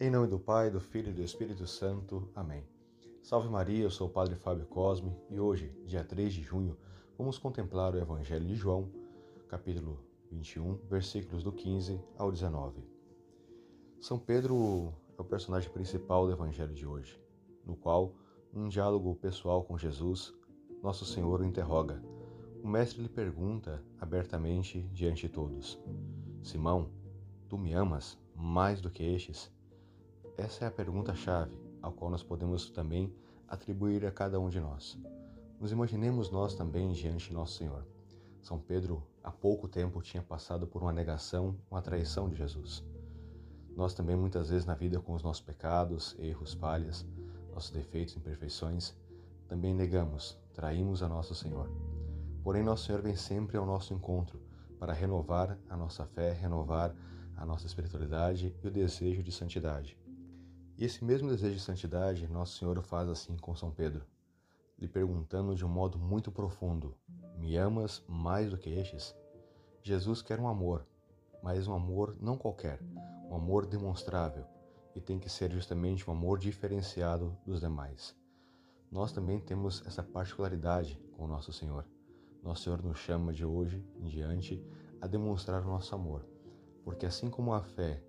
Em nome do Pai, do Filho e do Espírito Santo. Amém. Salve Maria, eu sou o Padre Fábio Cosme e hoje, dia 3 de junho, vamos contemplar o Evangelho de João, capítulo 21, versículos do 15 ao 19. São Pedro é o personagem principal do Evangelho de hoje, no qual, num diálogo pessoal com Jesus, nosso Senhor o interroga. O Mestre lhe pergunta abertamente diante de todos: Simão, tu me amas mais do que estes? Essa é a pergunta-chave, ao qual nós podemos também atribuir a cada um de nós. Nos imaginemos nós também diante de Nosso Senhor. São Pedro, há pouco tempo, tinha passado por uma negação, uma traição de Jesus. Nós também, muitas vezes, na vida, com os nossos pecados, erros, falhas, nossos defeitos, imperfeições, também negamos, traímos a Nosso Senhor. Porém, Nosso Senhor vem sempre ao nosso encontro para renovar a nossa fé, renovar a nossa espiritualidade e o desejo de santidade. E esse mesmo desejo de santidade, Nosso Senhor faz assim com São Pedro, lhe perguntando de um modo muito profundo: Me amas mais do que estes? Jesus quer um amor, mas um amor não qualquer, um amor demonstrável, e tem que ser justamente um amor diferenciado dos demais. Nós também temos essa particularidade com nosso Senhor. Nosso Senhor nos chama de hoje em diante a demonstrar o nosso amor, porque assim como a fé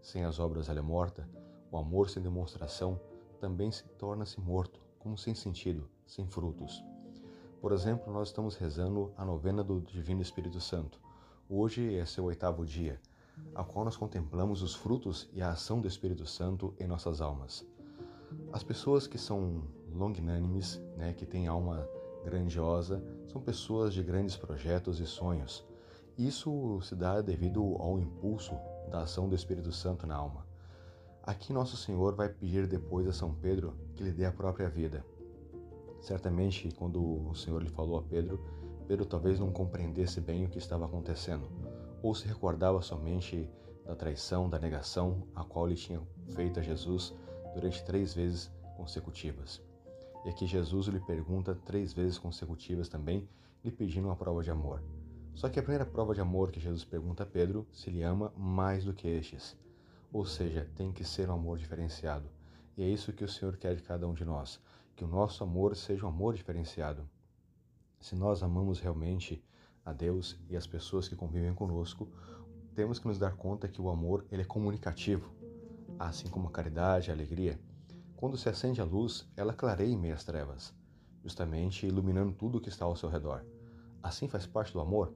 sem as obras ela é morta, o amor sem demonstração também se torna-se morto, como sem sentido, sem frutos. Por exemplo, nós estamos rezando a novena do Divino Espírito Santo. Hoje é seu oitavo dia, a qual nós contemplamos os frutos e a ação do Espírito Santo em nossas almas. As pessoas que são longânime, né, que têm alma grandiosa, são pessoas de grandes projetos e sonhos. Isso se dá devido ao impulso da ação do Espírito Santo na alma. Aqui Nosso Senhor vai pedir depois a São Pedro que lhe dê a própria vida. Certamente, quando o Senhor lhe falou a Pedro, Pedro talvez não compreendesse bem o que estava acontecendo, ou se recordava somente da traição, da negação a qual ele tinha feito a Jesus durante três vezes consecutivas. E aqui Jesus lhe pergunta três vezes consecutivas também, lhe pedindo uma prova de amor. Só que a primeira prova de amor que Jesus pergunta a Pedro se ele ama mais do que estes. Ou seja, tem que ser um amor diferenciado. E é isso que o Senhor quer de cada um de nós, que o nosso amor seja um amor diferenciado. Se nós amamos realmente a Deus e as pessoas que convivem conosco, temos que nos dar conta que o amor ele é comunicativo, assim como a caridade, a alegria. Quando se acende a luz, ela clareia em meio às trevas, justamente iluminando tudo o que está ao seu redor. Assim faz parte do amor.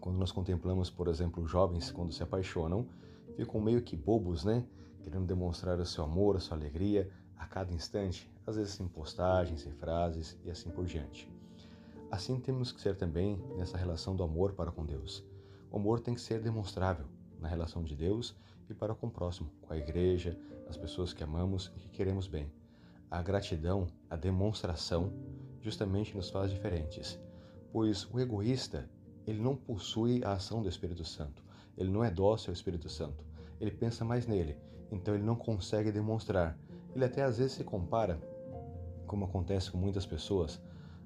Quando nós contemplamos, por exemplo, jovens quando se apaixonam, ficam meio que bobos, né? Querendo demonstrar o seu amor, a sua alegria a cada instante, às vezes em postagens, em frases e assim por diante. Assim temos que ser também nessa relação do amor para com Deus. O amor tem que ser demonstrável na relação de Deus e para com o próximo, com a igreja, as pessoas que amamos e que queremos bem. A gratidão, a demonstração, justamente nos faz diferentes, pois o egoísta, ele não possui a ação do Espírito Santo, ele não é dócil ao Espírito Santo, ele pensa mais nele, então ele não consegue demonstrar. Ele até às vezes se compara, como acontece com muitas pessoas.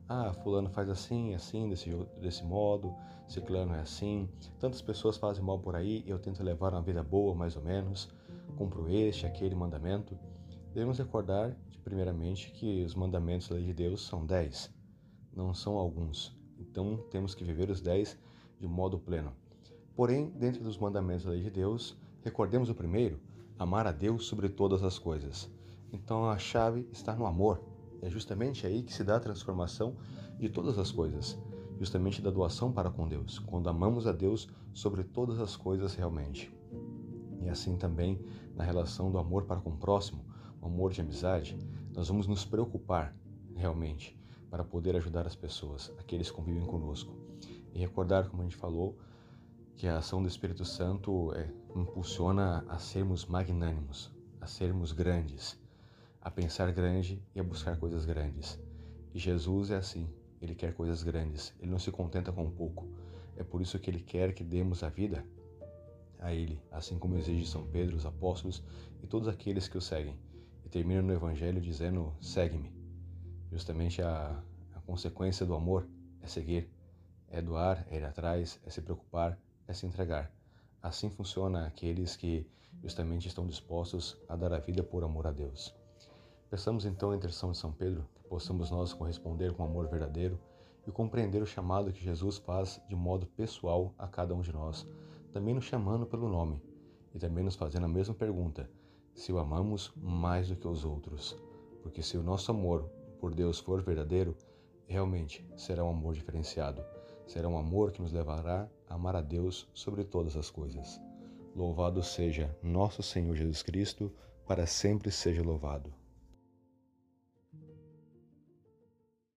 Ah, fulano faz assim, assim, desse, desse modo, ciclano é assim. Tantas pessoas fazem mal por aí, eu tento levar uma vida boa, mais ou menos. Cumpro este, aquele mandamento. Devemos recordar, primeiramente, que os mandamentos da lei de Deus são dez, não são alguns. Então temos que viver os dez de modo pleno. Porém, dentro dos mandamentos da lei de Deus, recordemos o primeiro: amar a Deus sobre todas as coisas. Então a chave está no amor. É justamente aí que se dá a transformação de todas as coisas, justamente da doação para com Deus, quando amamos a Deus sobre todas as coisas realmente. E assim também na relação do amor para com o próximo, o amor de amizade, nós vamos nos preocupar realmente para poder ajudar as pessoas, aqueles que convivem conosco. E recordar, como a gente falou, que a ação do Espírito Santo é, impulsiona a sermos magnânimos, a sermos grandes, a pensar grande e a buscar coisas grandes. E Jesus é assim, ele quer coisas grandes, ele não se contenta com pouco. É por isso que ele quer que demos a vida a ele, assim como exige São Pedro, os apóstolos e todos aqueles que o seguem. E termina no Evangelho dizendo: segue-me. Justamente a, a consequência do amor é seguir, é doar, é ir atrás, é se preocupar, é se entregar. Assim funciona aqueles que justamente estão dispostos a dar a vida por amor a Deus. Peçamos então a intercessão de São Pedro que possamos nós corresponder com amor verdadeiro e compreender o chamado que Jesus faz de modo pessoal a cada um de nós, também nos chamando pelo nome e também nos fazendo a mesma pergunta: se o amamos mais do que os outros. Porque se o nosso amor por Deus for verdadeiro, realmente será um amor diferenciado, será um amor que nos levará a amar a Deus sobre todas as coisas. Louvado seja nosso Senhor Jesus Cristo, para sempre seja louvado.